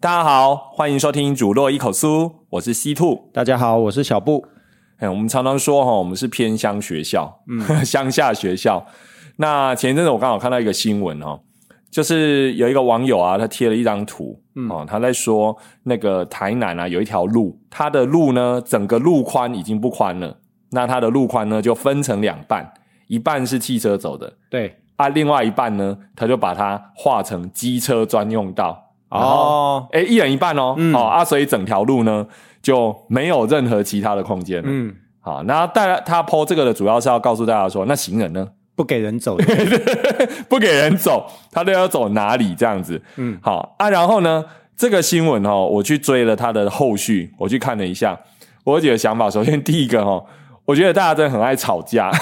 大家好，欢迎收听主落一口酥，我是西兔。大家好，我是小布。哎，我们常常说哈，我们是偏乡学校，嗯，乡下学校。那前一阵子我刚好看到一个新闻哦，就是有一个网友啊，他贴了一张图，哦，他在说那个台南啊有一条路，它的路呢整个路宽已经不宽了，那它的路宽呢就分成两半，一半是汽车走的，对。啊，另外一半呢，他就把它划成机车专用道。哦，哎，一人一半哦，哦啊，所以整条路呢就没有任何其他的空间了。嗯，好，那带他抛这个的主要是要告诉大家说，那行人呢不给人走，不给人走，他都要走哪里这样子？嗯，好啊，然后呢，这个新闻哦，我去追了他的后续，我去看了一下，我有几个想法。首先第一个哈。我觉得大家真的很爱吵架，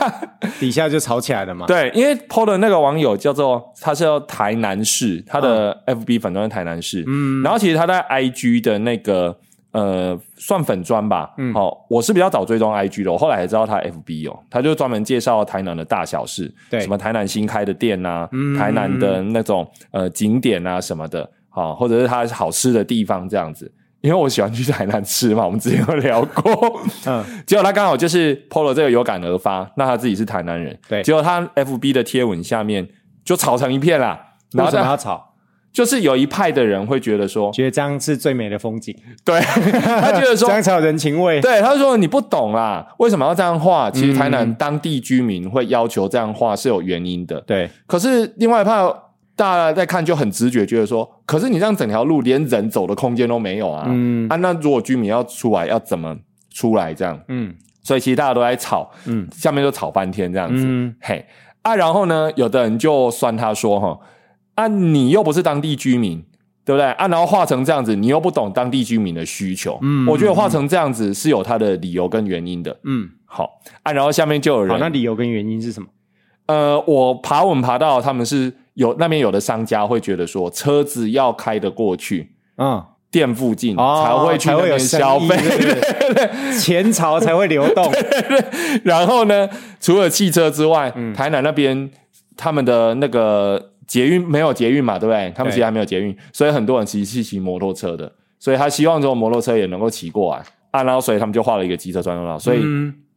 底下就吵起来了嘛。对，因为 PO 的那个网友叫做他是叫台南市，他的 FB 粉砖是台南市，嗯，然后其实他在 IG 的那个呃算粉砖吧，嗯，好，我是比较早追踪 IG 的，我后来才知道他 FB 哦，他就专门介绍台南的大小事，对，什么台南新开的店啊，台南的那种呃景点啊什么的，好，或者是他好吃的地方这样子。因为我喜欢去台南吃嘛，我们之前有聊过。嗯，结果他刚好就是 PO 了这个有感而发，那他自己是台南人，对。结果他 FB 的贴文下面就吵成一片啦。为什么要吵？就是有一派的人会觉得说，觉得这样是最美的风景。对，他觉得说这样才有人情味。对，他说你不懂啦，为什么要这样画？其实台南当地居民会要求这样画是有原因的。对，可是另外一派。大家在看就很直觉，觉得说，可是你这样整条路连人走的空间都没有啊！嗯啊，那如果居民要出来，要怎么出来？这样，嗯，所以其实大家都在吵，嗯，下面就吵半天这样子，嗯嘿啊，然后呢，有的人就酸他说，哈啊，你又不是当地居民，对不对？啊，然后画成这样子，你又不懂当地居民的需求，嗯，我觉得画成这样子是有它的理由跟原因的，嗯，好啊，然后下面就有人，好，那理由跟原因是什么？呃，我爬稳爬到他们是。有那边有的商家会觉得说，车子要开得过去，嗯，店附近才会去那边消费，钱潮 才会流动。然后呢，除了汽车之外，台南那边他们的那个捷运没有捷运嘛，对不对？他们其实还没有捷运，所以很多人其实是骑摩托车的，所以他希望这种摩托车也能够骑过来。啊，然后所以他们就画了一个机车专用道，所以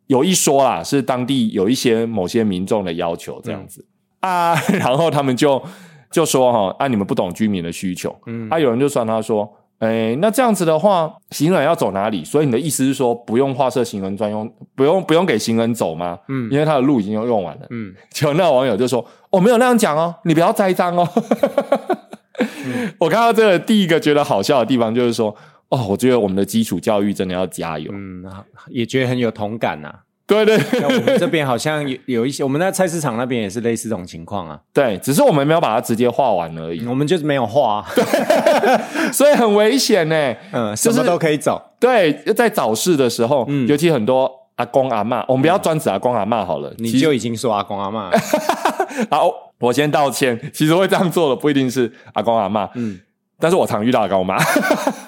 有一说啦，是当地有一些某些民众的要求这样子。啊，然后他们就就说哈，啊，你们不懂居民的需求。嗯，啊，有人就算他说，哎，那这样子的话，行人要走哪里？所以你的意思是说，不用画设行人专用，不用不用给行人走吗？嗯，因为他的路已经用用完了。嗯，结果那个网友就说，我没有那样讲哦，你不要栽赃哦。我看到这个第一个觉得好笑的地方就是说，哦，我觉得我们的基础教育真的要加油。嗯，也觉得很有同感呐。对对，我们这边好像有有一些，我们在菜市场那边也是类似这种情况啊。对，只是我们没有把它直接画完而已，我们就是没有画，所以很危险呢。嗯，什么都可以走。对，在早市的时候，尤其很多阿公阿妈，我们不要专指阿公阿妈好了，你就已经说阿公阿妈。好，我先道歉。其实会这样做的不一定是阿公阿妈，嗯。但是我常遇到阿公阿妈，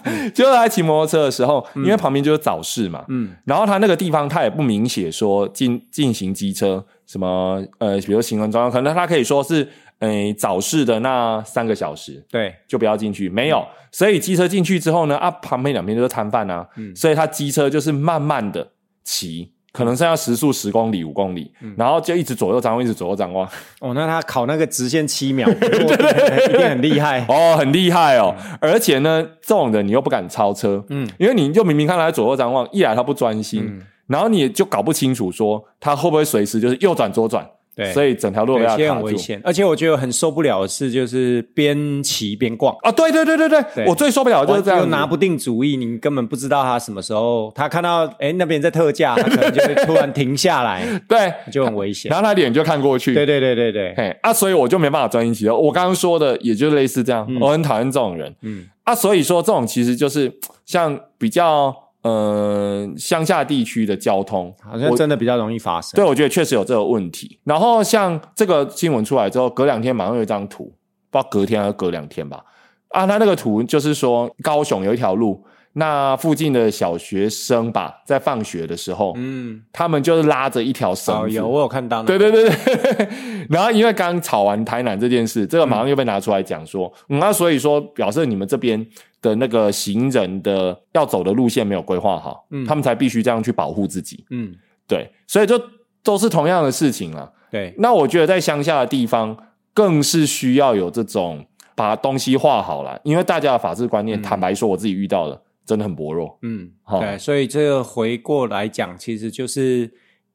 就是他骑摩托车的时候，因为旁边就是早市嘛，嗯，然后他那个地方他也不明写说进进行机车什么呃，比如行人专用，可能他可以说是诶早市的那三个小时，对，就不要进去，没有，所以机车进去之后呢，啊，旁边两边都是摊贩啊，嗯，所以他机车就是慢慢的骑。可能剩下时速十公里、五公里，然后就一直左右张望，一直左右张望。哦，那他考那个直线七秒，一定很厉害哦，很厉害哦。而且呢，这种人你又不敢超车，嗯，因为你就明明看他左右张望，一来他不专心，然后你就搞不清楚说他会不会随时就是右转左转。对，所以整条路要很危险，而且我觉得很受不了的是，就是边骑边逛。啊！对对对对对，我最受不了就是这样，拿不定主意，你根本不知道他什么时候，他看到哎那边在特价，他可能就会突然停下来，对，就很危险。然后他脸就看过去，对对对对对，嘿啊，所以我就没办法专心骑。我刚刚说的也就类似这样，我很讨厌这种人，嗯。啊，所以说这种其实就是像比较。呃，乡下地区的交通好像真的比较容易发生。对，我觉得确实有这个问题。然后像这个新闻出来之后，隔两天马上有一张图，不知道隔天还是隔两天吧。啊，他那个图就是说高雄有一条路，那附近的小学生吧，在放学的时候，嗯，他们就是拉着一条绳有我有看到那个，对对对对，然后因为刚吵完台南这件事，这个马上又被拿出来讲说，嗯，那所以说表示你们这边的那个行人的要走的路线没有规划好，嗯。他们才必须这样去保护自己。嗯，对，所以就都是同样的事情了。对，那我觉得在乡下的地方，更是需要有这种把东西画好了，因为大家的法治观念，坦白说，我自己遇到的真的很薄弱。嗯，好对，所以这个回过来讲，其实就是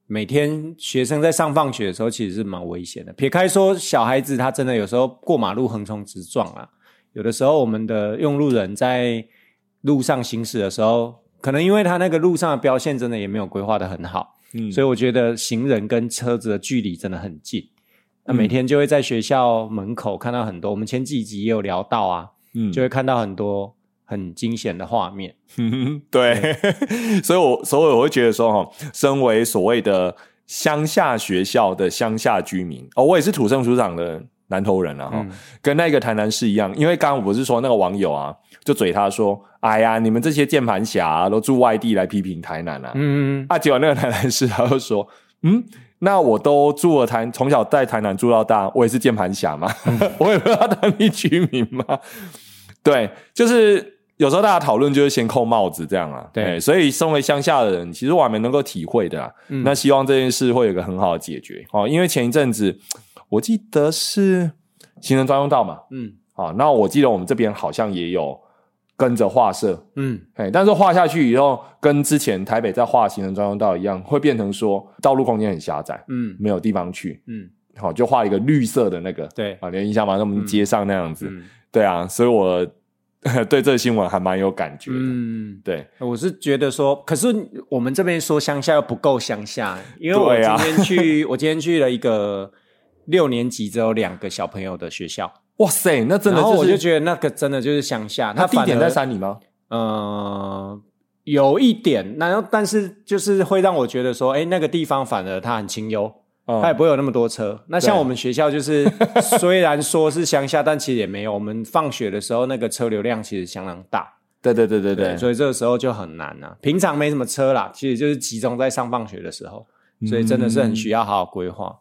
每天学生在上放学的时候，其实是蛮危险的。撇开说小孩子他真的有时候过马路横冲直撞啊，有的时候我们的用路人在路上行驶的时候，可能因为他那个路上的标线真的也没有规划的很好，嗯所以我觉得行人跟车子的距离真的很近。那每天就会在学校门口看到很多，我们前几集也有聊到啊，嗯就会看到很多很惊险的画面。嗯，对，所以我所以我会觉得说，哈，身为所谓的乡下学校的乡下居民，哦，我也是土生土长的南投人啊，哈、嗯跟那个台南市一样，因为刚刚我不是说那个网友啊，就嘴他说，哎呀，你们这些键盘侠、啊、都住外地来批评台南啊，嗯，啊，结果那个台南市他就说，嗯。那我都住了台，从小在台南住到大，我也是键盘侠嘛，我也不知道当地居民嘛。对，就是有时候大家讨论就是先扣帽子这样啊。对。哎所以身为乡下的人，其实我还蛮能够体会的啊。嗯。那希望这件事会有一个很好的解决。哦，因为前一阵子我记得是行人专用道嘛，嗯。啊，那我记得我们这边好像也有跟着画设，嗯。哎，但是画下去以后，跟之前台北在画行人专用道一样，会变成说道路空间很狭窄，嗯。没有地方去，嗯，好，就画一个绿色的那个，对，啊，你有印象吗？那我们街上那样子，嗯。对啊，所以我 对这个新闻还蛮有感觉的。嗯，对，我是觉得说，可是我们这边说乡下又不够乡下，因为我今天去，我今天去了一个六年级只有两个小朋友的学校，哇塞，那真的就，然后我就是觉得那个真的就是乡下，那地点在山里吗？呃，有一点，然后但是就是会让我觉得说，哎，那个地方反而它很清幽，嗯它也不会有那么多车。那像我们学校就是 虽然说是乡下，但其实也没有。我们放学的时候那个车流量其实相当大，对对对对对，所以这个时候就很难啊。平常没什么车啦，其实就是集中在上放学的时候，所以真的是很需要好好规划。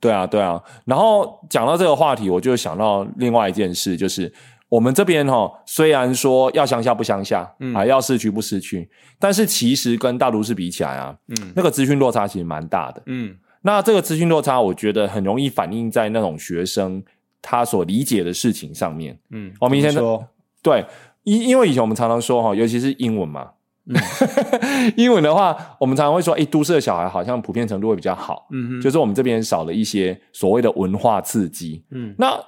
对啊，对啊。然后讲到这个话题，我就想到另外一件事，就是我们这边哈、虽然说要乡下不乡下，啊，要市区不市区，但是其实跟大都市比起来啊，嗯那个资讯落差其实蛮大的。嗯那这个资讯落差，我觉得很容易反映在那种学生他所理解的事情上面。嗯，我们以前怎么说，对，因因为以前我们常常说哈，尤其是英文嘛，嗯。英文的话，我们常常会说，诶，都市的小孩好像普遍程度会比较好，嗯哼，就是我们这边少了一些所谓的文化刺激。嗯。那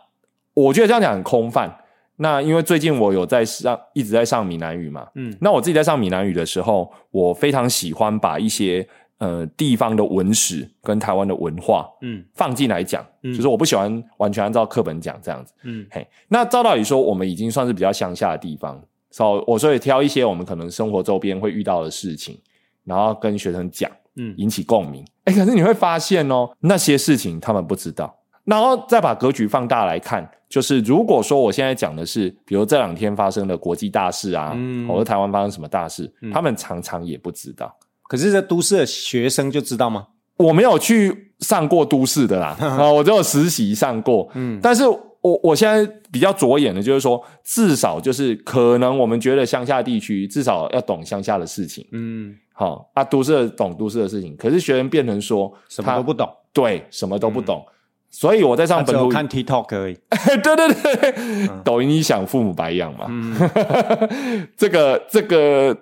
我觉得这样讲很空泛。那因为最近我有在上，一直在上闽南语嘛，嗯。那我自己在上闽南语的时候，我非常喜欢把一些呃地方的文史跟台湾的文化嗯放进来讲，嗯就是我不喜欢完全按照课本讲这样子。嗯嘿，那照道理说，我们已经算是比较乡下的地方，所、以我所以挑一些我们可能生活周边会遇到的事情，然后跟学生讲，嗯引起共鸣。哎，可是你会发现哦，那些事情他们不知道，然后再把格局放大来看，就是如果说我现在讲的是，比如这两天发生的国际大事啊，嗯或者台湾发生什么大事，他们常常也不知道。可是这都市的学生就知道吗？我没有去上过都市的啦，啊，我只有实习上过。嗯但是我我现在比较着眼的就是说，至少就是可能我们觉得乡下地区至少要懂乡下的事情，嗯，好、啊，都市的懂都市的事情。可是学生变成说什么都不懂，对，什么都不懂。所以我在上本土，看 TikTok 而已。对对对，抖音一响，父母白养嘛。嗯这个 这个，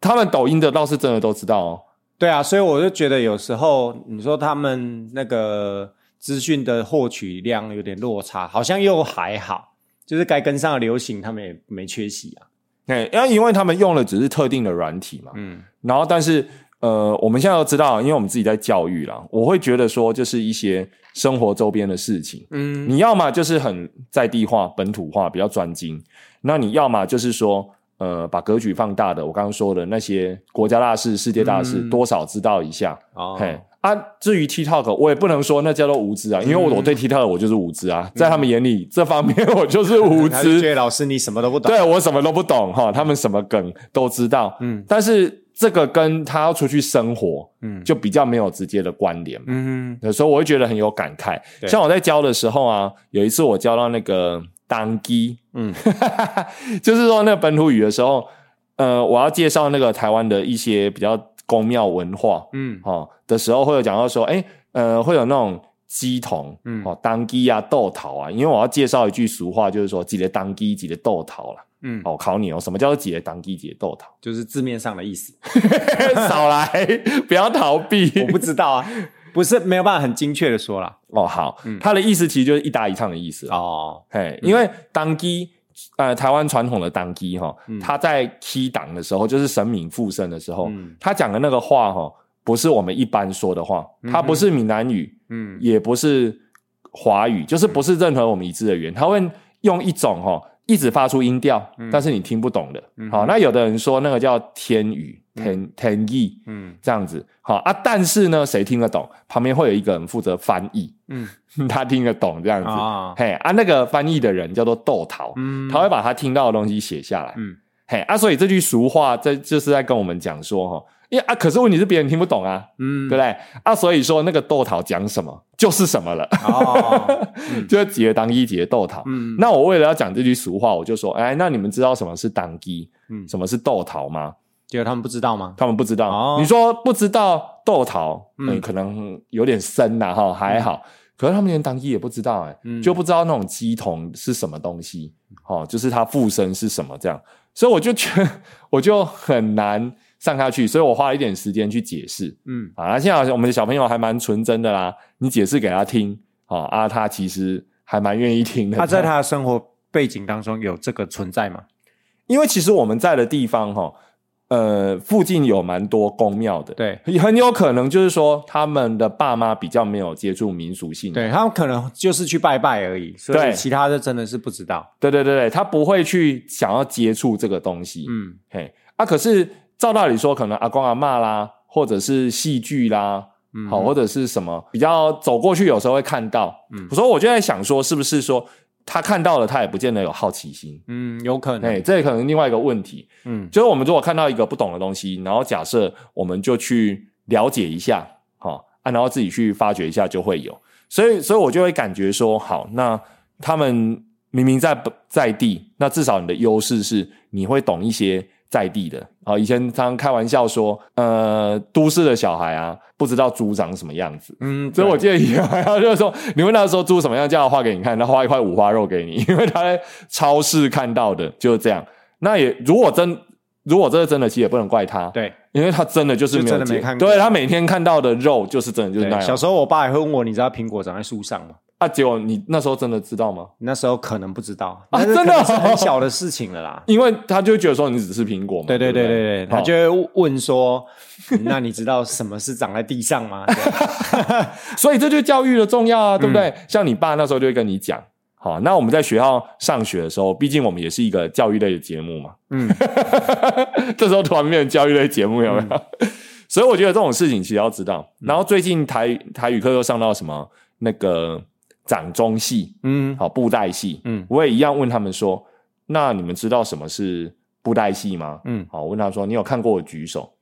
他们抖音的倒是真的都知道哦。对啊，所以我就觉得有时候你说他们那个资讯的获取量有点落差，好像又还好，就是该跟上的流行，他们也没缺席啊。对，因为因为他们用的只是特定的软体嘛，嗯然后但是呃，我们现在都知道，因为我们自己在教育啦，我会觉得说，就是一些生活周边的事情，嗯你要么就是很在地化、本土化，比较专精；那你要么就是说，呃把格局放大的，我刚刚说的那些国家大事、世界大事，多少知道一下。哦，嘿啊，至于 TikTok，我也不能说那叫做无知啊，因为我我对 TikTok 我就是无知啊，在他们眼里这方面 我就是无知。老师你什么都不懂。对我什么都不懂哈，他们什么梗都知道，嗯，但是这个跟他要出去生活，嗯，就比较没有直接的关联。嗯有时候我会觉得很有感慨。像我在教的时候啊，有一次我教到那个当机，嗯，就是说那个本土语的时候，呃，我要介绍那个台湾的一些比较宫庙文化，嗯哦的时候，会有讲到说，哎，呃，会有那种鸡童，嗯哦，当机啊，豆桃啊，因为我要介绍一句俗话，就是说几个当机，几个豆桃啦。嗯，哦，考你哦，什么叫做几个当机，几个豆桃？就是字面上的意思。少来，不要逃避。我不知道啊，不是没有办法很精确的说啦。哦，好，他的意思其实就是一搭一唱的意思。哦，哦，嘿，因为当机，呃，台湾传统的当机哈，他在 key 档的时候，就是神明附身的时候，嗯他讲的那个话哈，不是我们一般说的话，他不是闽南语，嗯也不是华语，就是不是任何我们一致的语言，他会用一种哈。一直发出音调，但是你听不懂的。好，那有的人说那个叫天语、天天意，嗯这样子。好啊，但是呢，谁听得懂？旁边会有一个人负责翻译，嗯 他听得懂这样子。啊嘿啊，那个翻译的人叫做豆桃，嗯他会把他听到的东西写下来。嗯嘿啊，所以这句俗话，这就是在跟我们讲说哈，因为啊，可是问题是别人听不懂啊，嗯对不对？啊，所以说那个豆桃讲什么就是什么了，哦，就是节当一节豆桃。嗯那我为了要讲这句俗话，我就说，哎，那你们知道什么是当机，嗯什么是豆桃吗？结果他们不知道吗？他们不知道。哦你说不知道豆桃，嗯嗯，可能有点深呐，哈，还好。可是他们连当机也不知道、哎、嗯就不知道那种鸡童是什么东西，哦，就是它附身是什么这样。所以我就觉得 我就很难上下去，所以我花了一点时间去解释。嗯啊，现在我们的小朋友还蛮纯真的啦，你解释给他听，哦啊，他其实还蛮愿意听的。他在他的生活背景当中有这个存在吗？因为其实我们在的地方哈，呃，附近有蛮多宫庙的，对很有可能就是说他们的爸妈比较没有接触民俗性，对他们可能就是去拜拜而已，所以其他的真的是不知道。对对对对，他不会去想要接触这个东西，嗯嘿啊，可是照道理说，可能阿公阿嬷啦，或者是戏剧啦。嗯好，或者是什么比较走过去，有时候会看到。嗯，所以我就在想说，是不是说他看到了，他也不见得有好奇心？嗯，有可能。哎，这也可能另外一个问题。嗯就是我们如果看到一个不懂的东西，然后假设我们就去了解一下，好、啊，然后自己去发掘一下，就会有。所以，所以我就会感觉说，好，那他们明明在在地，那至少你的优势是你会懂一些在地的。啊，以前常常开玩笑说，呃，都市的小孩啊，不知道猪长什么样子。嗯，所以我记得以前好像就是说，你问他说猪什么样，叫他画给你看，他画一块五花肉给你，因为他在超市看到的就是这样。那也如果真如果这是真的，其实也不能怪他，对因为他真的就是没有真的没见看过对他每天看到的肉就是真的就是那，样。小时候我爸也会问我，你知道苹果长在树上吗？啊，结果你那时候真的知道吗？那时候可能不知道，啊真的是很小的事情了啦。因为他就会觉得说你只是苹果嘛，对对对不对对对，他就会问说：“嗯那你知道什么是长在地上吗？” 所以这就是教育的重要啊，对不嗯对？像你爸那时候就会跟你讲，好，那我们在学校上学的时候，毕竟我们也是一个教育类的节目嘛，嗯，这时候突然变成教育类节目有没有？所以我觉得这种事情其实要知道。嗯然后最近台台语课又上到什么那个掌中戏，嗯。好布袋戏，嗯。我也一样问他们说，那你们知道什么是布袋戏吗？嗯。好，我问他说，你有看过的举手？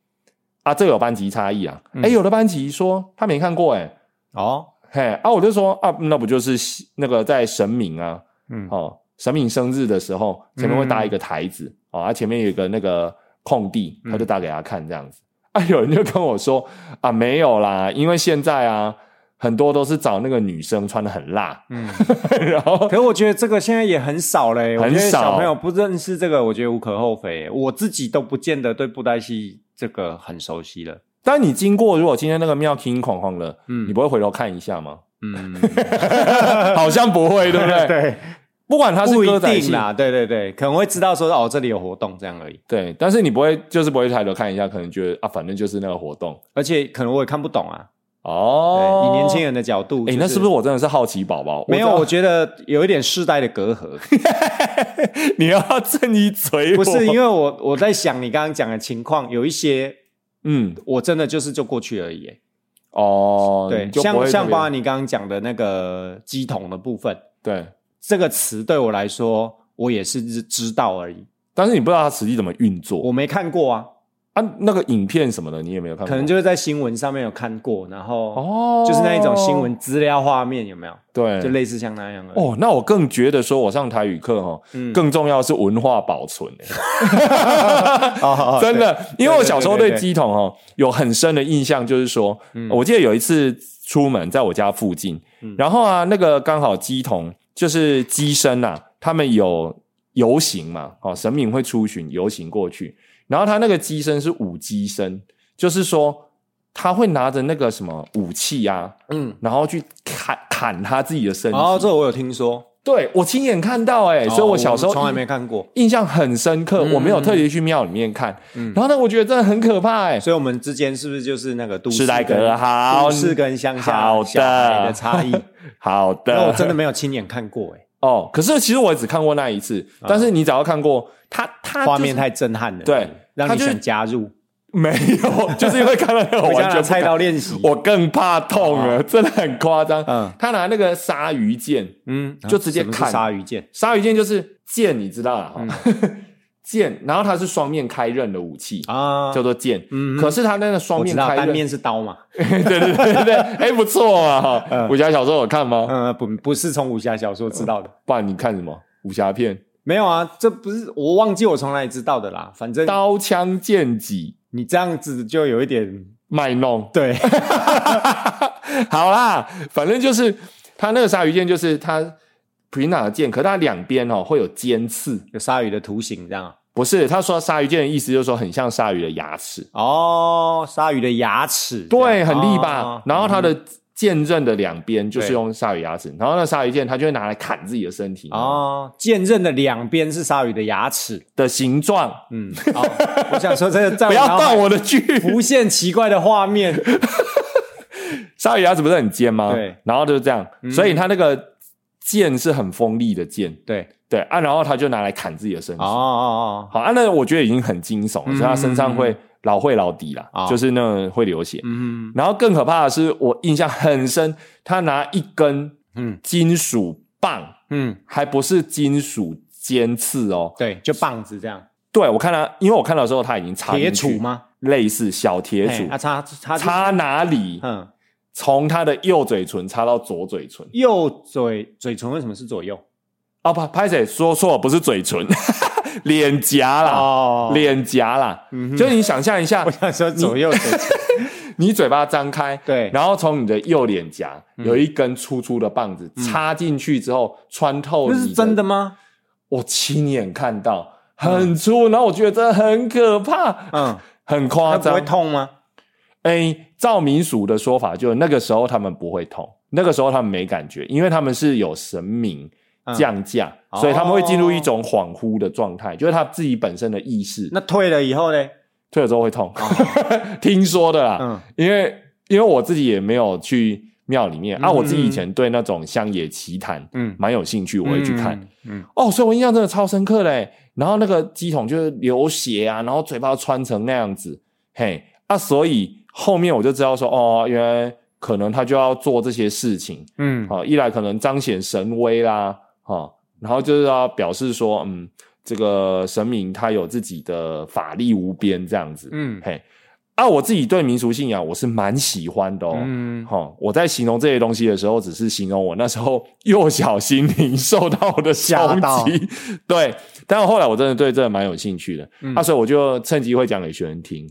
啊？这有班级差异啊。嗯。哎、有的班级说他没看过、哎，哦，嘿啊，我就说啊，那不就是那个在神明啊，嗯。哦，神明生日的时候，前面会搭一个台子，哦，啊，前面有一个那个空地，他就搭给他看这样子。啊，有人就跟我说啊，没有啦，因为现在啊，很多都是找那个女生穿的很辣，嗯。然后可是我觉得这个现在也很少嘞，很少小朋友不认识这个，我觉得无可厚非。我自己都不见得对布袋戏这个很熟悉了。但你经过，如果今天那个庙空哐哐的，嗯你不会回头看一下吗？嗯，好像不会，对不对？对，不管他是歌仔戏，定啦，对对对，可能会知道说哦这里有活动这样而已，对，但是你不会，就是不会抬头看一下，可能觉得啊，反正就是那个活动。而且可能我也看不懂啊。哦，对以年轻人的角度，哎、就那是不是我真的是好奇宝宝？没有？我觉得有一点世代的隔阂，你要正一嘴，不是因为我我在想你刚刚讲的情况，有一些嗯。我真的就是就过去而已。哦，对，像像包含你刚刚讲的那个鸡桶的部分，对，这个词对我来说，我也是知知道而已，但是你不知道它实际怎么运作。我没看过啊，啊？那个影片什么的你有没有看过，可能就是在新闻上面有看过，然后哦，就是那一种新闻资料画面有没有？对，就类似像那样的。哦，那我更觉得说，我上台语课哈，嗯。更重要的是文化保存、哦 真的，因为我小时候对鸡桶哦有很深的印象，就是说，我记得有一次出门在我家附近，然后啊，那个刚好鸡桶就是鸡生啊，他们有游行嘛，哦，神明会出巡游行过去，然后他那个鸡生是武鸡生，就是说他会拿着那个什么武器啊，嗯，然后去砍砍他自己的身体。哦，这我有听说，对我亲眼看到哎、所以哦我小时候从来印没看过，印象很深刻，嗯我没有特别去庙里面看，嗯然后呢，我觉得真的很可怕哎、所以我们之间是不是就是那个都市时代跟好都市跟乡下好小孩的的差异？好的，那我真的没有亲眼看过，哎，哦，可是其实我也只看过那一次，但是你只要看过他，他、就是、画面太震撼了，对让你想加入，没有，就是因为看到那个 我回家拿菜刀练习，我更怕痛了，真的很夸张。嗯。他拿那个鲨鱼剑，嗯，就直接什么是看鲨鱼剑，鲨鱼剑就是剑，你知道了哈，嗯。剑，然后它是双面开刃的武器，啊，叫做剑。嗯可是它那个双面开刃，单面是刀嘛，对对对对对，哎，不错啊哈。武侠小说有看吗？嗯，不不是从武侠小说知道的，不然你看什么？武侠片？没有啊，这不是我忘记我从哪里知道的啦，反正刀枪剑戟你这样子就有一点卖弄。对，好啦，反正就是它那个鲨鱼剑，就是它平常的剑，可它两边哦会有尖刺。有鲨鱼的图形这样啊。不是，他说鲨鱼剑的意思就是说很像鲨鱼的牙齿，哦，鲨鱼的牙齿，对，很利吧？哦然后它的剑刃的两边就是用鲨鱼牙齿，然后那鲨鱼剑它就会拿来砍自己的身体哦，剑刃的两边是鲨鱼的牙齿。的形状。嗯，好，我想说这个在 不要断我的剧，浮现奇怪的画面。鲨鱼牙齿不是很尖吗？对，然后就是这样，所以它那个剑是很锋利的剑，对，对啊，然后他就拿来砍自己的身体。哦哦好，啊，那我觉得已经很惊悚了，所以他身上会老会老底啦，哦就是那种会流血。嗯然后更可怕的是，我印象很深，他拿一根嗯金属棒，嗯，还不是金属尖刺哦。对，就棒子这样，对我看他，因为我看到的时候他已经插铁杵？吗？类似小铁嘿杵，啊插插插哪里？嗯，从他的右嘴唇插到左嘴唇。右嘴嘴唇为什么是左右？哦，不，拍谁说错了，不是嘴唇，脸颊啦，哦脸颊啦。嗯就是你想象一下 我，想说左右手，你嘴巴张开，对然后从你的右脸颊有一根粗粗的棒子插进去之后，穿透你那是真的，吗？我亲眼看到，很粗，然后我觉得真的很可怕，嗯，很夸张不会。痛吗？哎，照民俗的说法，就那个时候他们不会痛，那个时候他们没感觉，因为他们是有神明降价，嗯所以他们会进入一哦种恍惚的状态，就是他自己本身的意识那退了以后呢？退了之后会痛，听说的啦。因为因为我自己也没有去庙里面、啊，嗯我自己以前对那种乡野奇谈嗯，蛮有兴趣，我会去看。嗯。嗯，哦，所以我印象真的超深刻嘞。然后那个鸡桶就是流血啊，然后嘴巴穿成那样子，嘿啊，所以后面我就知道说，哦，原来可能他就要做这些事情，嗯啊，一来可能彰显神威啦，哈、然后就是要表示说，嗯，这个神明他有自己的法力无边这样子，嗯嘿，啊，我自己对民俗信仰我是蛮喜欢的哦，嗯哈、我在形容这些东西的时候，只是形容我那时候幼小心灵受到的冲吓到。击，对，但后来我真的对这个蛮有兴趣的，嗯啊，所以我就趁机会讲给学生听，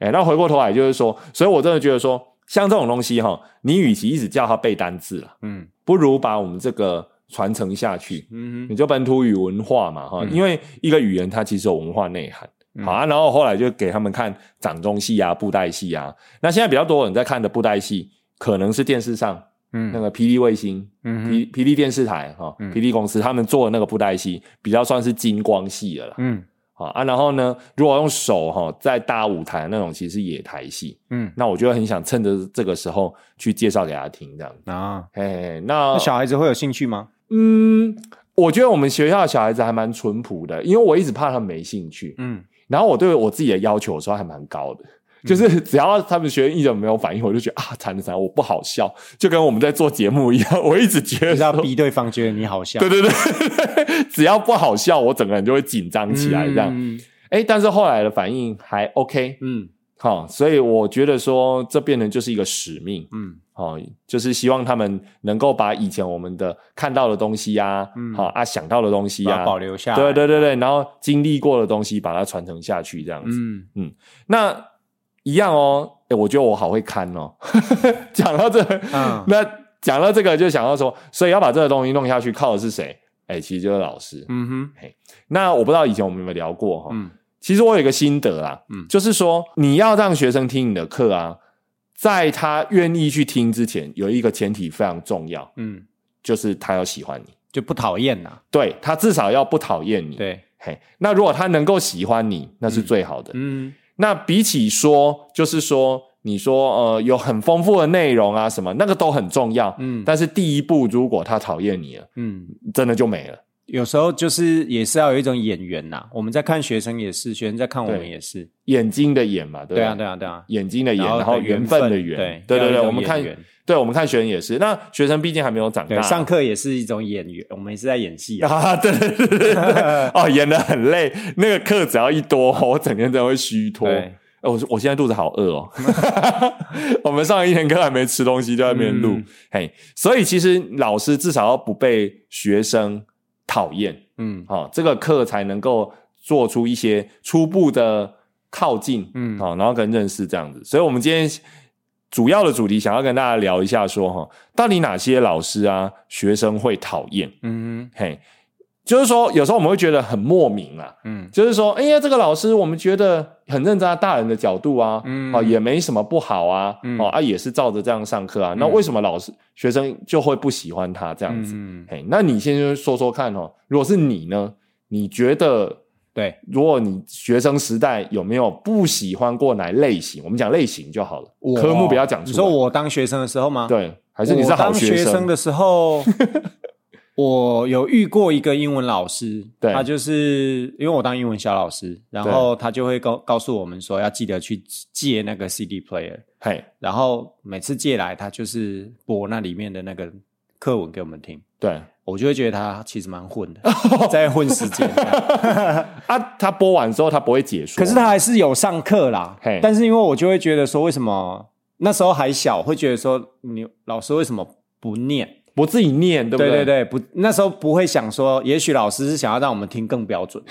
哎，那回过头来就是说，所以我真的觉得说，像这种东西哈，你与其一直叫他背单字了，嗯不如把我们这个传承下去，嗯你就本土语文化嘛哈，嗯因为一个语言它其实有文化内涵。嗯好啊，然后后来就给他们看掌中戏啊、布袋戏啊。那现在比较多人在看的布袋戏，可能是电视上嗯那个霹雳卫星、嗯霹霹雳电视台哈、嗯霹雳公司他们做的那个布袋戏，比较算是金光戏了啦。嗯好啊，然后呢，如果用手哈在搭舞台那种，其实是野台戏。嗯那我就很想趁着这个时候去介绍给他听，这样。啊，哎，那那小孩子会有兴趣吗？嗯，我觉得我们学校的小孩子还蛮淳朴的，因为我一直怕他们没兴趣。嗯，然后我对我自己的要求有时候还蛮高的，就是只要他们学生一点没有反应，我就觉得啊，惨了惨了，我不好笑，就跟我们在做节目一样，我一直觉得就是要逼对方觉得你好笑。对对对，只要不好笑，我整个人就会紧张起来，这样。嗯哎、但是后来的反应还 OK，嗯好、所以我觉得说这变成就是一个使命，嗯哦，就是希望他们能够把以前我们的看到的东西呀、嗯好、啊想到的东西把它呀、保留下来。对对对对，然后经历过的东西把它传承下去，这样子。嗯那一样哦，诶我觉得我好会看哦。讲到这，嗯那讲到这个就想到说，所以要把这个东西弄下去，靠的是谁？哎，其实就是老师。嗯哼那我不知道以前我们有没有聊过哈、嗯其实我有一个心得啊，嗯就是说你要让学生听你的课啊，在他愿意去听之前，有一个前提非常重要，嗯，就是他要喜欢你，就不讨厌呐。对他至少要不讨厌你。，对，嘿，那如果他能够喜欢你，那是最好的。嗯那比起说，就是说，你说呃有很丰富的内容啊什么，那个都很重要。嗯但是第一步，如果他讨厌你了，嗯，真的就没了。有时候就是也是要有一种眼缘呐。我们在看学生也是，学生在看我们也是。眼睛的眼嘛，对啊，对啊，对啊。眼睛的眼，然后然后的缘缘分的分缘，对要有对对对，我们看种眼缘，对我们看学生也是。那学生毕竟还没有长大，上课也是一种演员，我们也是在演戏啊。啊，对对对对对，哦，演的很累，那个课只要一多，我整天真的会虚脱。对哎我我现在肚子好饿哦。我们上一天课还没吃东西，就在那边录。嗯嘿，所以其实老师至少要不被学生讨厌，嗯。好、这个课才能够做出一些初步的靠近，嗯。好、然后跟认识这样子。所以，我们今天主要的主题想要跟大家聊一下说，哈，到底哪些老师啊，学生会讨厌？嗯嘿，就是说，有时候我们会觉得很莫名啊，嗯就是说，哎呀，这个老师我们觉得很认真啊，大人的角度啊，嗯啊，也没什么不好啊，嗯哦啊，也是照着这样上课啊，那为什么老师学生就会不喜欢他这样子？嗯，嘿，那你先说说看哦，如果是你呢？你觉得，对，如果你学生时代有没有不喜欢过哪类型？我们讲类型就好了，科目不要讲出来。你说我当学生的时候吗？，对，还是你是好学生生的时候，我有遇过一个英文老师，对。他就是因为我当英文小老师，然后他就会告告诉我们说要记得去借那个 CD player，嘿，然后每次借来他就是播那里面的那个课文给我们听，对。我就会觉得他其实蛮混的，在混时间。啊，他播完之后他不会解说，可是他还是有上课啦嘿，但是因为我就会觉得说，为什么那时候还小，会觉得说你老师为什么不念？不自己念，对不对对？对对，不，那时候不会想说，也许老师是想要让我们听更标准。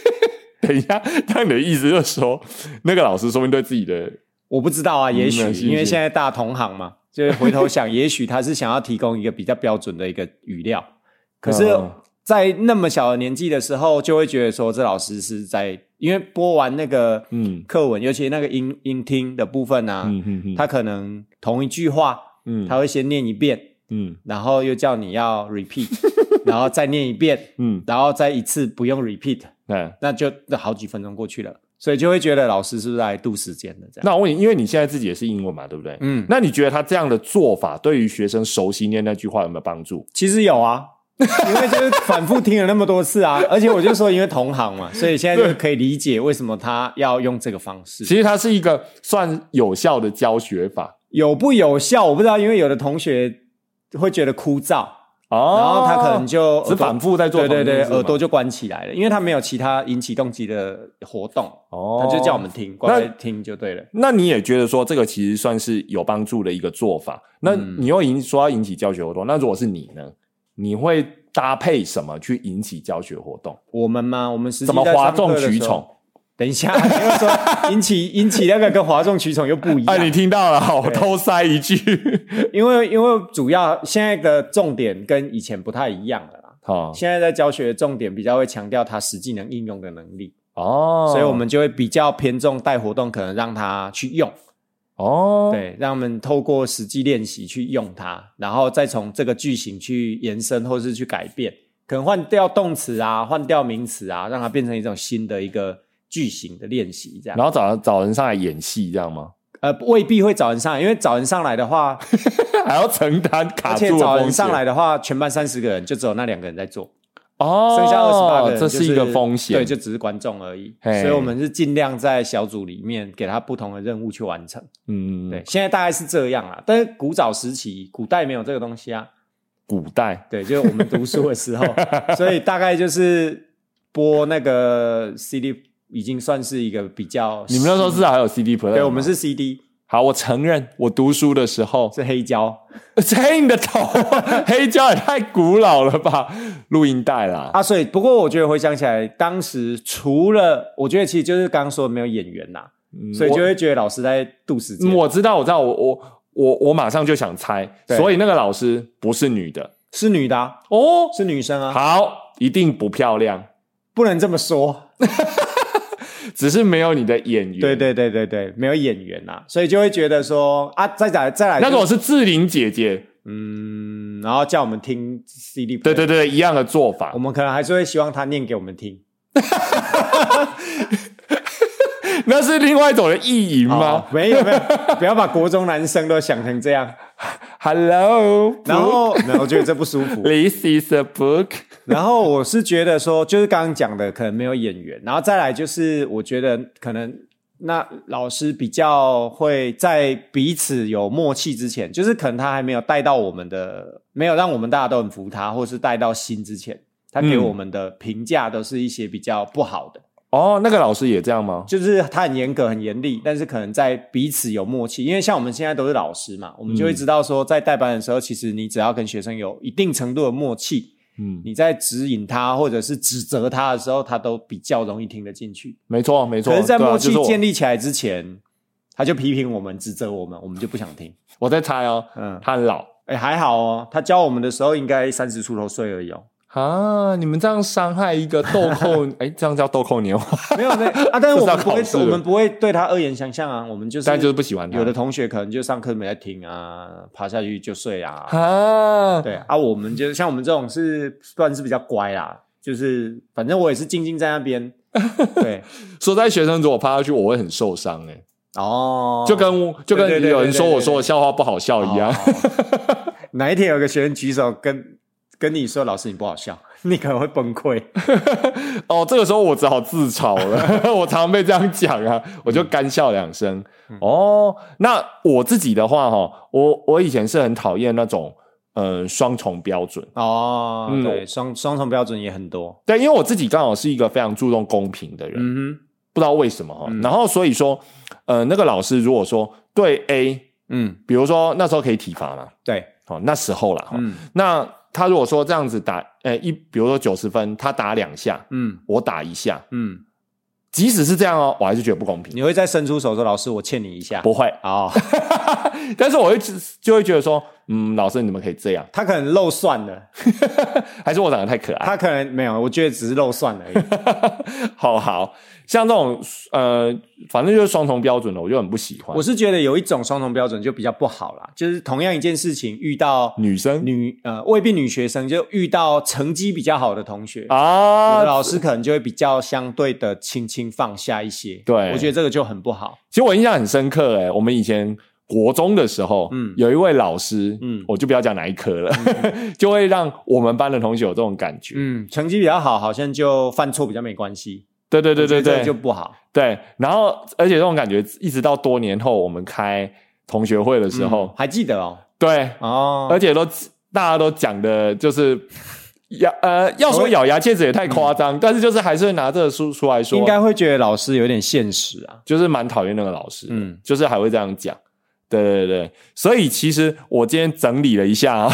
等一下，那你的意思就是说，那个老师说明对自己的我不知道啊，也许因为现在大同行嘛，就是回头想，也许他是想要提供一个比较标准的一个语料。可是嗯，在那么小的年纪的时候，就会觉得说，这老师是在因为播完那个嗯。课文，尤其那个音音听的部分啊，嗯嗯嗯，他可能同一句话，嗯。他会先念一遍，嗯然后又叫你要 repeat，然后再念一遍，嗯，然后再一次不用 repeat，嗯。那就那好几分钟过去了，所以就会觉得老师是不是来度时间的这样？那我问你，因为你现在自己也是英文嘛，对不对？嗯，那你觉得他这样的做法对于学生熟悉念那句话有没有帮助？其实有啊，因为就是反复听了那么多次啊，而且我就说因为同行嘛，所以现在就可以理解为什么他要用这个方式。其实它是一个算有效的教学法有不有效我不知道，因为有的同学会觉得枯燥，哦然后他可能就只反复在做对对对，耳朵就关起来了，因为他没有其他引起动机的活动，哦他就叫我们听，乖乖听就对了。那你也觉得说这个其实算是有帮助的一个做法？那嗯你又引说要引起教学活动，那如果是你呢？你会搭配什么去引起教学活动？我们吗？我们实际怎么哗众取宠？等一下，你又说引起引起那个跟哗众取宠又不一样。哎，你听到了，我偷塞一句。因为因为主要现在的重点跟以前不太一样了啦。好。现在在教学的重点比较会强调他实际能应用的能力，哦，所以我们就会比较偏重带活动，可能让他去用，哦，对，让他们透过实际练习去用它，然后再从这个句型去延伸或是去改变，可能换掉动词啊，换掉名词啊，让它变成一种新的一个句型的练习，这样。然后找找人上来演戏，这样吗？呃，未必会找人上来，因为找人上来的话，还要承担卡而且住找人上来的话，全班三十个人，就只有那两个人在做，哦，剩下二十八个人、这就是一个风险，对，就只是观众而已。嘿所以我们是尽量在小组里面给他不同的任务去完成。嗯，对，，现在大概是这样啊，但是古早时期，古代没有这个东西啊。古代对，就是我们读书的时候，所以大概就是播那个 CD 已经算是一个比较。你们那时候至少还有 CD player，对，我们是 CD，好，我承认我读书的时候，是黑胶。黑你的头，黑胶也太古老了吧？录音带啦，啊，所以不过我觉得回想起来，当时除了我觉得其实就是刚刚说的没有演员呐、所以就会觉得老师在度时间。嗯我知道，我知道，我我我我马上就想猜，所以那个老师不是女的。是女的、啊，哦，是女生啊，好，一定不漂亮，不能这么说。只是没有你的演员。对，对对对对，没有演员啊、所以就会觉得说啊，再来再来就，那如果是志玲姐姐，嗯，然后叫我们听 CD，对对对，一样的做法我。们可能还是会希望她念给我们听。那是另外一种的意淫哦吗没有没有，不要把国中男生都想成这样。？Hello，然后，然后我觉得这不舒服。This is a book。然后我是觉得说，就是刚刚讲的，可能没有演员，然后再来就是，我觉得可能那老师比较会在彼此有默契之前，就是可能他还没有带到我们的，没有让我们大家都很服他，或是带到心之前，他给我们的评价都是一些比较不好的。哦，那个老师也这样吗？就是他很严格、很严厉，但是可能在彼此有默契，因为像我们现在都是老师嘛，我们就会知道说，在带班的时候，其实你只要跟学生有一定程度的默契，嗯，你在指引他或者是指责他的时候，他都比较容易听得进去。没错没错。可是，在默契建立起来之前，他就批评我们、指责我们，我们就不想听。我在猜哦，嗯，他很老哎，还好哦，他教我们的时候应该三十出头岁而已哦。啊！你们这样伤害一个豆蔻，哎，这样叫豆蔻年华，没有那啊，但是我们不会我们不会对他恶言相向啊，我们就是但就是不喜欢他。有的同学可能就上课没在听啊，爬下去就睡啊。啊，对啊，我们就像我们这种是算是比较乖啦，就是反正我也是静静在那边。对，说在学生如果趴下去，我会很受伤哎，哦，就跟就跟有人说我说的笑话不好笑一样。哦哪一天有个学生举手跟跟你说：“老师，你不好笑。”你可能会崩溃。哦，这个时候我只好自嘲了，我常常被这样讲啊，我就干笑两声。嗯哦，那我自己的话哈，我我以前是很讨厌那种呃双重标准，哦，嗯对，双双重标准也很多。对，因为我自己刚好是一个非常注重公平的人，嗯不知道为什么哈。然后所以说，呃，那个老师如果说对 A，嗯，比如说那时候可以体罚嘛，对，哦，那时候啦哈，嗯那他如果说这样子打，呃一，比如说九十分，他打两下，嗯。我打一下，嗯，即使是这样哦，我还是觉得不公平。你会再伸出手说：“老师，我欠你一下。”不会，哦，但是我会就会觉得说，嗯，老师你怎么可以这样？他可能漏算了，还是我长得太可爱？他可能没有，我觉得只是漏算而已。好好，像这种呃，反正就是双重标准了，我就很不喜欢。我是觉得有一种双重标准就比较不好啦，就是同样一件事情遇到女生女呃未必女学生，就遇到成绩比较好的同学，啊，老师可能就会比较相对的轻轻放下一些。对我觉得这个就很不好。其实我印象很深刻哎，我们以前国中的时候，嗯有一位老师，嗯我就不要讲哪一科了，就会让我们班的同学有这种感觉。嗯，成绩比较好，好像就犯错比较没关系。对对对对对，就不好。对。然后，而且这种感觉一直到多年后，我们开同学会的时候，嗯还记得哦。对，哦，而且都大家都讲的就是咬呃，要说咬牙切齿也太夸张，但是就是还是会拿这个书出来说，嗯应该会觉得老师有点现实啊。就是蛮讨厌那个老师，嗯嗯，就是还会这样讲。对对对，所以其实我今天整理了一下、啊，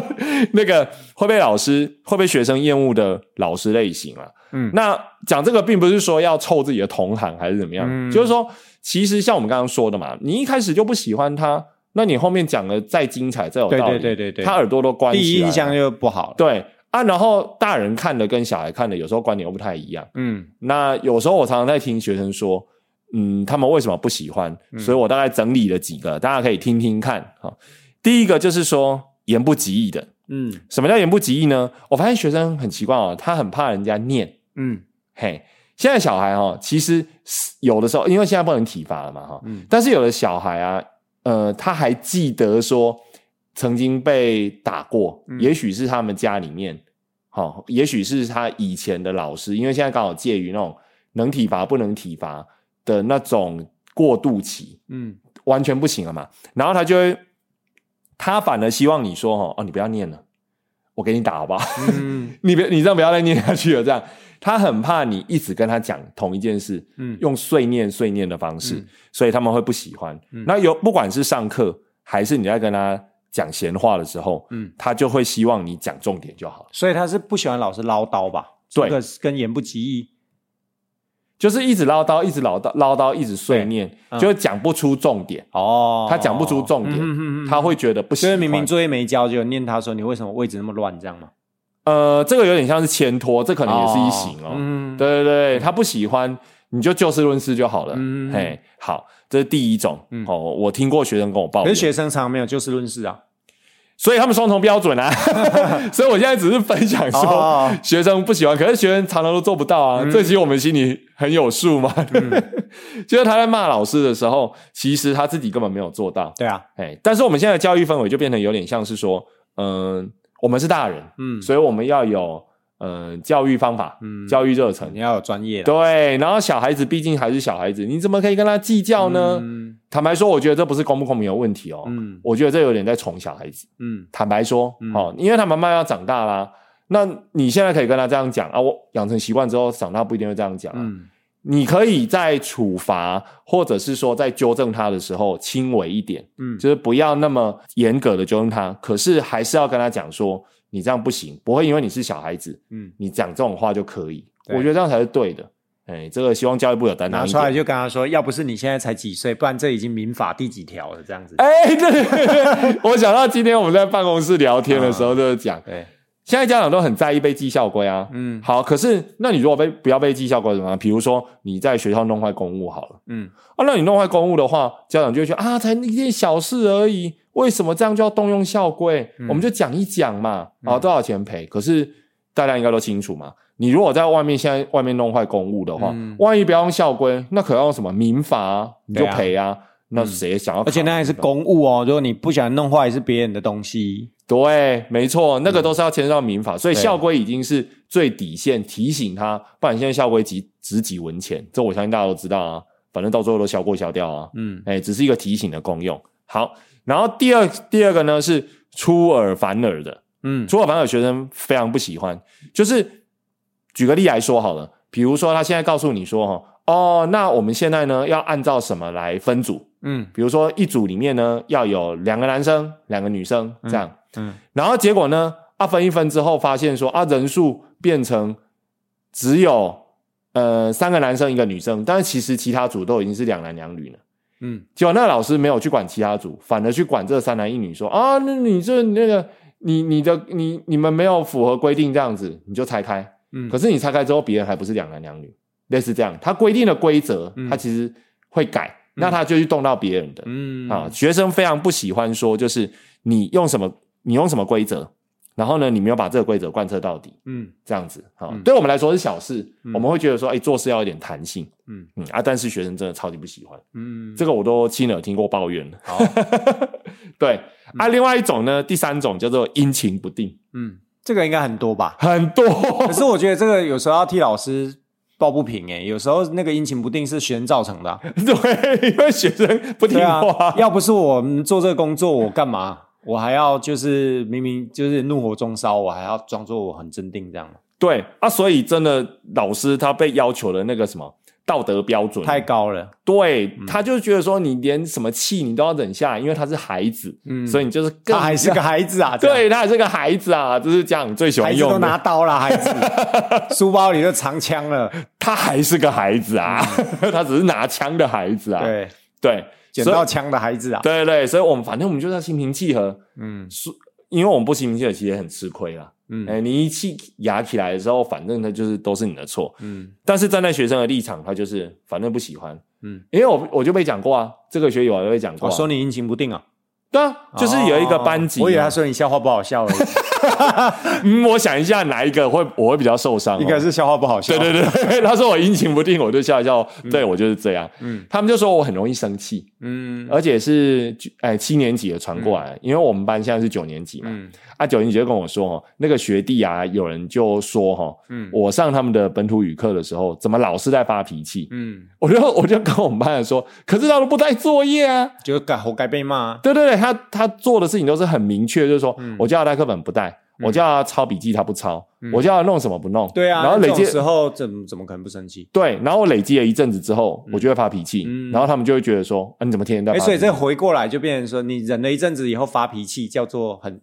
那个会被老师、会被学生厌恶的老师类型啊。嗯那讲这个并不是说要凑自己的同行还是怎么样，嗯就是说，其实像我们刚刚说的嘛，你一开始就不喜欢他，那你后面讲的再精彩、再有道理，对对对对对他耳朵都关起来，第一印象就不好了。对啊。然后大人看的跟小孩看的有时候观点又不太一样。嗯那有时候我常常在听学生说，嗯，他们为什么不喜欢？所以我大概整理了几个，大家可以听听看哈。第一个就是说言不及义的，嗯什么叫言不及义呢？我发现学生很奇怪哦，他很怕人家念。嗯嘿，现在小孩哦，其实是有的时候，因为现在不能体罚了嘛，哈、嗯但是有的小孩啊，呃，他还记得说曾经被打过，嗯也许是他们家里面，好、也许是他以前的老师，因为现在刚好介于那种能体罚不能体罚的那种过渡期，嗯完全不行了嘛，然后他就会，他反而希望你说，哦，哦，你不要念了，我给你打好不好？嗯 你别，你这样不要再念下去了。这样，他很怕你一直跟他讲同一件事，嗯用碎念碎念的方式，嗯所以他们会不喜欢。那有不管是上课还是你在跟他讲闲话的时候，嗯，他就会希望你讲重点就好，所以他是不喜欢老师唠叨吧？对这个跟言不及义。就是一直唠叨，一直唠叨，唠叨，一直碎念，嗯就讲不出重点，哦，他讲不出重点，他会觉得不喜欢。就是明明作业没交，就念他说你为什么位置那么乱，这样吗？呃，这个有点像是牵拖，这可能也是一型哦。嗯，对对对，他不喜欢，你就就事论事就好了。嗯嘿，好，这是第一种。哦，我听过学生跟我抱怨可是，学生常没有就事论事啊。所以他们双重标准啊。所以我现在只是分享说学生不喜欢，可是学生常常都做不到啊。这其实我们心里很有数嘛。就是他在骂老师的时候，其实他自己根本没有做到。对啊，哎，但是我们现在的教育氛围就变成有点像是说，嗯、我们是大人，嗯，所以我们要有呃教育方法，嗯教育热忱你。要有专业的。对，然后小孩子毕竟还是小孩子，你怎么可以跟他计较呢？嗯坦白说，我觉得这不是公不公平的问题哦，嗯我觉得这有点在宠小孩子。嗯坦白说，哦，因为他慢慢要长大啦，那你现在可以跟他这样讲啊，我养成习惯之后，长大不一定会这样讲啊。嗯你可以在处罚或者是说在纠正他的时候轻微一点，嗯就是不要那么严格的纠正他，可是还是要跟他讲说，你这样不行，不会因为你是小孩子，嗯，你讲这种话就可以。我觉得这样才是对的。哎，这个希望教育部有担当一拿出来。就跟他说，要不是你现在才几岁，不然这已经民法第几条了，这样子。哎，对对对对，我想到今天我们在办公室聊天的时候，就是讲，对，现在家长都很在意被记校规啊。嗯好，可是那你如果被不要被记校规怎么样？比如说你在学校弄坏公物好了。嗯啊，那你弄坏公物的话，家长就会觉得啊，才一件小事而已，为什么这样就要动用校规？嗯我们就讲一讲嘛，啊，多少钱赔？可是大家应该都清楚嘛。你如果在外面现在外面弄坏公物的话，嗯万一不要用校规，那可要用什么民法啊？你就赔啊。那谁想要考？而且那还是公务哦，如果你不想弄坏是别人的东西，对，没错，那个都是要牵涉到民法，所以校规已经是最底线，提醒他，不然现在校规几值几文钱，这我相信大家都知道啊。反正到最后都消过消掉啊。嗯哎，只是一个提醒的功用。好，然后第二第二个呢是出尔反尔的，嗯出尔反尔学生非常不喜欢。就是举个例来说好了，比如说他现在告诉你说哈，哦，那我们现在呢要按照什么来分组？嗯比如说一组里面呢要有两个男生、两个女生这样，嗯然后结果呢啊分一分之后发现说啊人数变成只有呃三个男生一个女生，但是其实其他组都已经是两男两女了。嗯。结果那个老师没有去管其他组，反而去管这三男一女说，啊，那你这那个你你的你你们没有符合规定这样子，你就拆开。嗯。可是你拆开之后，别人还不是两男两女，类似这样，他规定的规则，嗯。他其实会改，那他就去动到别人的。嗯。啊，学生非常不喜欢说，就是你用什么，你用什么规则，然后呢，你没有把这个规则贯彻到底，嗯。这样子啊，嗯。对我们来说是小事，我们会觉得说，哎，做事要有点弹性，嗯。嗯啊，但是学生真的超级不喜欢，嗯，这个我都亲耳听过抱怨了。好，对。啊，另外一种呢，第三种叫做阴晴不定，嗯，这个应该很多吧？很多。可是我觉得这个有时候要替老师抱不平诶，有时候那个阴晴不定是学生造成的啊、对，因为学生不听话，，要不是我们做这个工作，我干嘛？我还要就是明明就是怒火中烧，我还要装作我很镇定这样，对啊，所以真的老师他被要求的那个什么道德标准太高了。对，他就觉得说你连什么气你都要忍下来，因为他是孩子，嗯。所以你就是更他还是个孩子啊，这样。对他还是个孩子啊，就是家长最喜欢用的。拿刀了，孩子。书包里就藏枪了，他还是个孩子啊，他只是拿枪的孩子啊。嗯对，对，捡到枪的孩子啊，对对，所以我们反正我们就是要心平气和，嗯。是因为我们不心平气和，其实也很吃亏啦。嗯。哎，你一气压起来的时候，反正他就是都是你的错。嗯。但是站在学生的立场，他就是反正不喜欢。嗯，因为我我就被讲过啊，这个学友啊就被讲过、啊，我说你阴晴不定啊，对啊，就是有一个班级。哦我以为他说你笑话不好笑而已，嗯，我想一下哪一个会我会比较受伤、哦？应该是笑话不好笑。对对对，他说我阴晴不定，我就笑一笑。对我就是这样。嗯他们就说我很容易生气，嗯而且是哎七年级的传过来，因为我们班现在是九年级嘛。嗯啊，九年级就跟我说哦，那个学弟啊，有人就说哈，嗯我上他们的本土语课的时候，怎么老是在发脾气？嗯，我就我就跟我们班人说，可是他都不带作业啊。就该活该被骂。对对对，他他做的事情都是很明确，就是说、嗯我叫他带课本不带，我叫他抄笔记他不抄，我叫他弄什么不弄。对啊，然后累积这种时候怎么怎么可能不生气？对，然后我累积了一阵子之后，我就会发脾气，嗯然后他们就会觉得说，啊，你怎么天天在？所以这回过来就变成说，你忍了一阵子以后发脾气，叫做很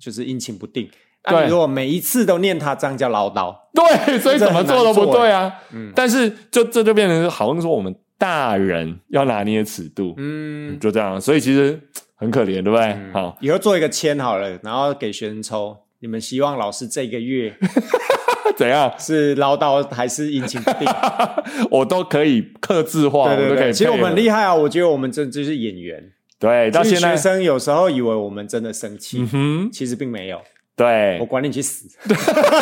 就是阴晴不定。那对你如果每一次都念他，这样叫唠叨。对，所以怎么做都不对啊。嗯但是就这就变成好像说我们大人要拿捏尺度，嗯，就这样。所以其实很可怜，对不对？好，以后做一个签好了，然后给学生抽。你们希望老师这个月 怎样是唠叨还是阴晴不定？我都可以克制化，对对对，我都可以。其实我们很厉害啊！我觉得我们真就是演员。对，到现在学，生有时候以为我们真的生气，嗯哼，其实并没有。对我，管你去死！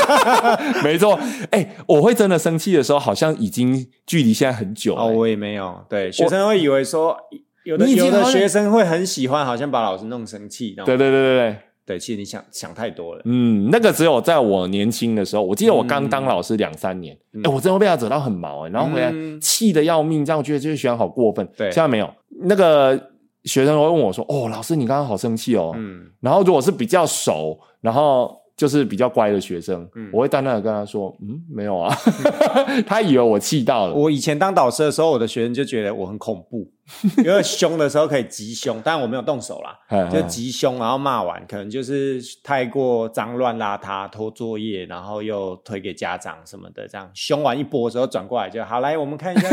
没错。哎，我会真的生气的时候，好像已经距离现在很久了。哦，我也没有。对，学生会以为说，有的有的学生会很喜欢，好像把老师弄生气。对对对对对。对，其实你想想太多了。嗯，那个只有在我年轻的时候，我记得我刚当老师两三年，哎、我真的被他惹到很毛哎、然后回来嗯气得要命，这样我觉得这些学生好过分。对现在没有，那个学生会问我说：“哦，老师你刚刚好生气哦。嗯，然后如果是比较熟，然后就是比较乖的学生，嗯我会淡淡的跟他说：“嗯，没有啊。他以为我气到了。我以前当导师的时候，我的学生就觉得我很恐怖，因为凶的时候可以急凶，但我没有动手啦，嗯就急凶，然后骂完，可能就是太过脏乱邋遢、拖作业，然后又推给家长什么的，这样凶完一波之后转过来就好，来我们看一下，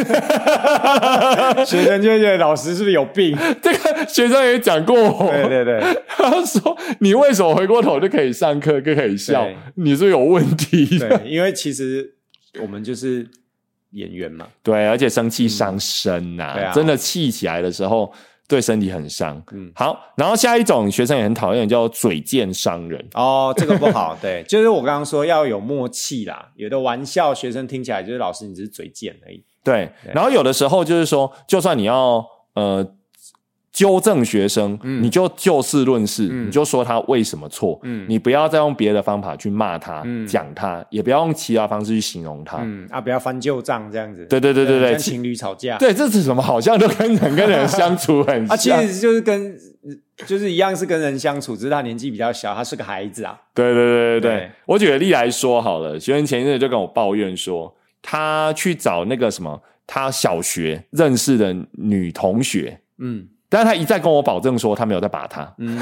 学生就会觉得老师是不是有病？这个学生也讲过我，对对对，他说：“你为什么回过头就可以上课，就可以笑？你是有问题的。”对，因为其实我们就是演员嘛，对，而且生气伤身呐、真的气起来的时候对身体很伤。嗯。好，然后下一种学生也很讨厌，叫嘴贱伤人。哦，这个不好，对，就是我刚刚说要有默契啦，有的玩笑学生听起来就是老师你只是嘴贱而已，对，对。然后有的时候就是说，就算你要呃纠正学生，嗯。你就就事论事，嗯。你就说他为什么错，嗯。你不要再用别的方法去骂他、嗯。讲他，也不要用其他方式去形容他。嗯啊，不要翻旧账这样子，对对对对对像情侣吵架，对，这是什么？好像都跟人跟人相处很像。啊，其实就是跟就是一样是跟人相处，只是他年纪比较小，他是个孩子啊，对对对对对对，我举个例来说好了，学生前一阵就跟我抱怨说，他去找那个什么，他小学认识的女同学，嗯但是他一再跟我保证说他没有在把他，嗯。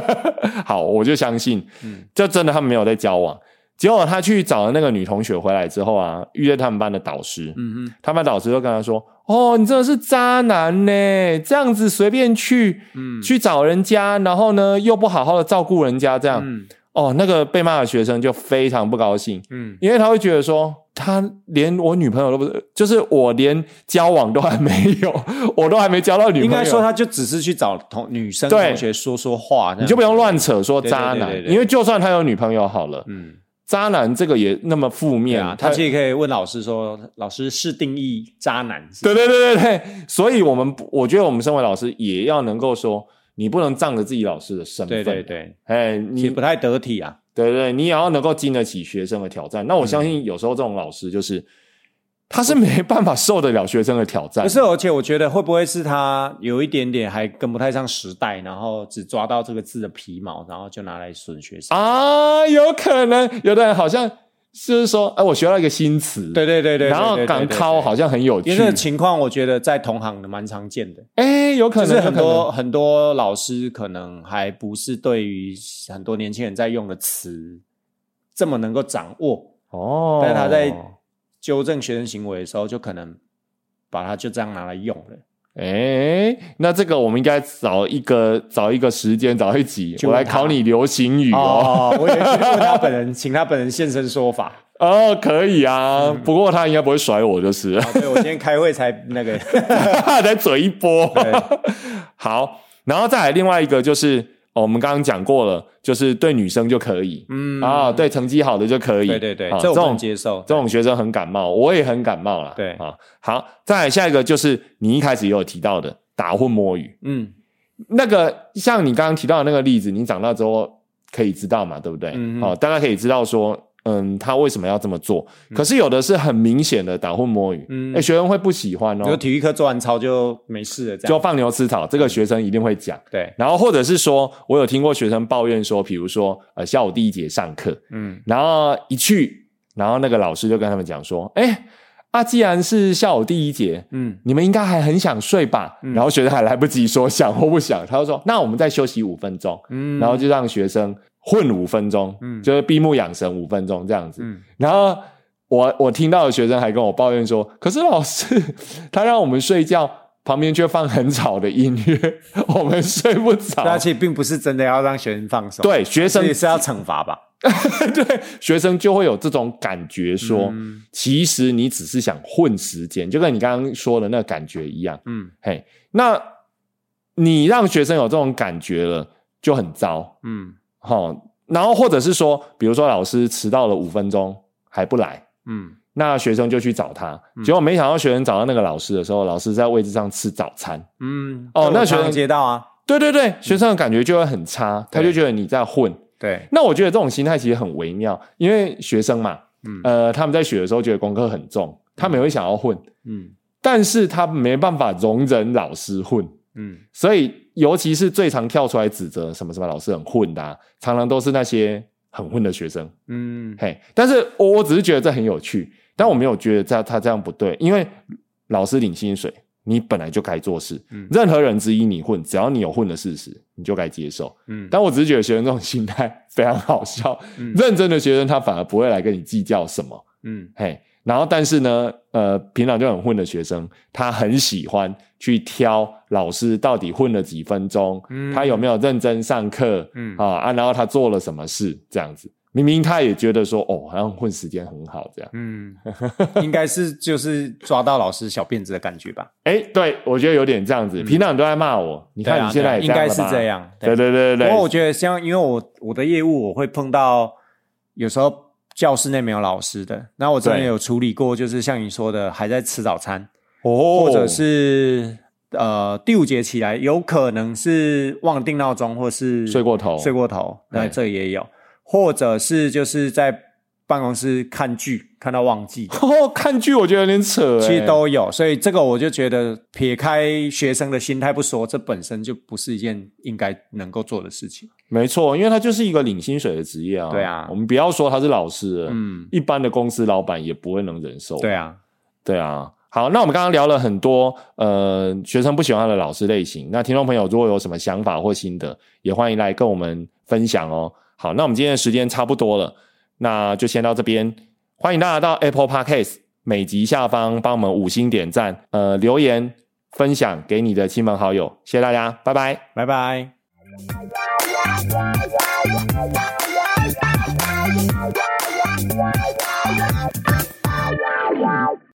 好，我就相信，嗯。就真的他们没有在交往。结果他去找了那个女同学回来之后啊，遇见他们班的导师，嗯嗯他们导师就跟他说：“哦，你真的是渣男呢，这样子随便去、嗯。去找人家，然后呢又不好好的照顾人家，这样、嗯哦，那个被骂的学生就非常不高兴，嗯。因为他会觉得说，他连我女朋友都不是，就是我连交往都还没有，我都还没交到女朋友，应该说他就只是去找同女生同学说说话，你就不用乱扯说渣男，因为就算他有女朋友好了，嗯。渣男这个也那么负面，啊，他其实可以问老师说：“老师是定义渣男是对对对对对，所以我们我觉得我们身为老师也要能够说，你不能仗着自己老师的身份，对对对，哎，你不太得体啊。对对，你也要能够经得起学生的挑战。那我相信有时候这种老师就是。他是没办法受得了学生的挑战，不是，而且我觉得会不会是他有一点点还跟不太上时代，然后只抓到这个字的皮毛，然后就拿来损学生？啊？有可能，有的人好像就是说，哎，我学到一个新词，对对对对，然后港考好像很有趣。因为，这个情况，我觉得在同行的蛮常见的，哎，有可能，就是很多很多老师可能还不是对于很多年轻人在用的词这么能够掌握，哦，但他在纠正学生行为的时候，就可能把它就这样拿来用了。哎，那这个我们应该找一个找一个时间，找一集，我来考你流行语哦。哦，我以为去问他本人，请他本人现身说法。哦，可以啊，不过他应该不会甩我，就是对我今天开会才那个，才嘴一波。好，然后再来另外一个就是，哦，我们刚刚讲过了，就是对女生就可以，嗯啊，对成绩好的就可以，对对对，啊这种接受。这种学生很感冒，我也很感冒啦。对啊，好，再来下一个就是你一开始也有提到的打混摸鱼，嗯那个像你刚刚提到的那个例子，你长大之后可以知道嘛，对不对？嗯好、大家可以知道说，嗯，他为什么要这么做。可是有的是很明显的打混摸鱼，嗯。哎、学生会不喜欢哦，体育课做完操就没事了，这样。就放牛吃草，这个学生一定会讲。对，然后或者是说，我有听过学生抱怨说，比如说，呃，下午第一节上课，嗯。然后一去，然后那个老师就跟他们讲说，哎，啊，既然是下午第一节，嗯你们应该还很想睡吧？然后学生还来不及说想或不想，他就说，那我们再休息五分钟，嗯。然后就让学生混五分钟，嗯就是闭目养神五分钟这样子。嗯然后我我听到的学生还跟我抱怨说，可是老师他让我们睡觉，旁边却放很吵的音乐，我们睡不着。那其实并不是真的要让学生放松，对学生也是要惩罚吧？对学生就会有这种感觉说，嗯其实你只是想混时间，就跟你刚刚说的那个感觉一样。嗯嘿，那你让学生有这种感觉了，就很糟。嗯好，然后或者是说，比如说老师迟到了五分钟还不来，嗯。那学生就去找他，结果没想到学生找到那个老师的时候，老师在位置上吃早餐。嗯，哦那学生接到啊，对对对，学生的感觉就会很差，他就觉得你在混。对，那我觉得这种心态其实很微妙，因为学生嘛，嗯。呃，他们在学的时候觉得功课很重，他们也会想要混，嗯。但是他没办法容忍老师混，嗯。所以尤其是最常跳出来指责什么什么老师很混的、啊，常常都是那些很混的学生。嗯嘿，但是我我只是觉得这很有趣，但我没有觉得这他这样不对，因为老师领薪水，你本来就该做事，嗯任何人之一你混，只要你有混的事实，你就该接受。嗯但我只是觉得学生这种心态非常好笑，嗯认真的学生他反而不会来跟你计较什么，嗯嘿，然后但是呢，呃，平常就很混的学生，他很喜欢去挑老师到底混了几分钟，嗯。他有没有认真上课，嗯。啊啊，然后他做了什么事，这样子，明明他也觉得说，哦，好像混时间很好，这样，嗯，应该是就是抓到老师小辫子的感觉吧？哎，对我觉得有点这样子，平常都在骂我，你看你现在应该是这样，对。对对对对，不过我觉得像因为我我的业务我会碰到有时候教室内没有老师的，那我真的有处理过，就是像你说的还在吃早餐，哦，或者是呃第五节起来有可能是忘定闹钟，或是睡过头。睡过头，那对。这也有，或者是就是在办公室看剧看到忘记 看剧我觉得有点扯，其实哎都有，所以这个我就觉得撇开学生的心态不说，这本身就不是一件应该能够做的事情。没错，因为他就是一个领薪水的职业啊。对啊我们不要说他是老师，嗯，一般的公司老板也不会能忍受。对啊，对啊。好，那我们刚刚聊了很多呃学生不喜欢的老师类型，那听众朋友如果有什么想法或心得，也欢迎来跟我们分享哦。好，那我们今天的时间差不多了，那就先到这边。欢迎大家到 Apple Podcast 每集下方帮我们五星点赞，呃，留言分享给你的亲朋好友，谢谢大家，拜拜。拜拜。